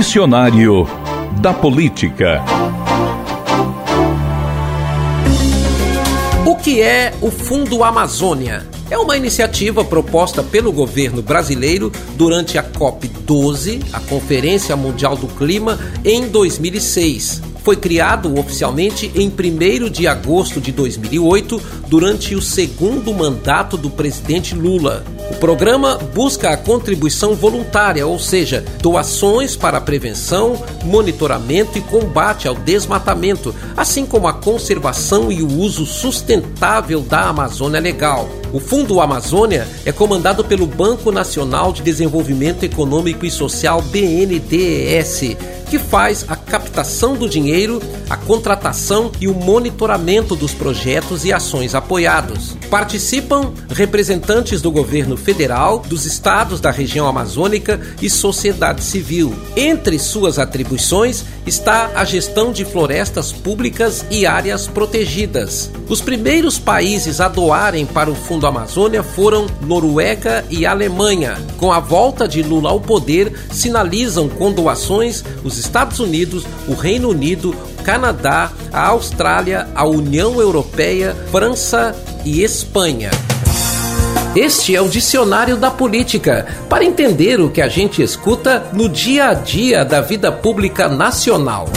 Dicionário da Política. O que é o Fundo Amazônia? É uma iniciativa proposta pelo governo brasileiro durante a COP12, a Conferência Mundial do Clima, em 2006 foi criado oficialmente em 1 de agosto de 2008, durante o segundo mandato do presidente Lula. Programa busca a contribuição voluntária, ou seja, doações para a prevenção, monitoramento e combate ao desmatamento, assim como a conservação e o uso sustentável da Amazônia Legal. O Fundo Amazônia é comandado pelo Banco Nacional de Desenvolvimento Econômico e Social BNDES que faz a captação do dinheiro, a contratação e o monitoramento dos projetos e ações apoiados. Participam representantes do governo federal, dos estados da região amazônica e sociedade civil. Entre suas atribuições está a gestão de florestas públicas e áreas protegidas. Os primeiros países a doarem para o Fundo Amazônia foram Noruega e Alemanha. Com a volta de Lula ao poder, sinalizam com doações os Estados Unidos, o Reino Unido, Canadá, a Austrália, a União Europeia, França e Espanha. Este é o Dicionário da Política, para entender o que a gente escuta no dia a dia da vida pública nacional.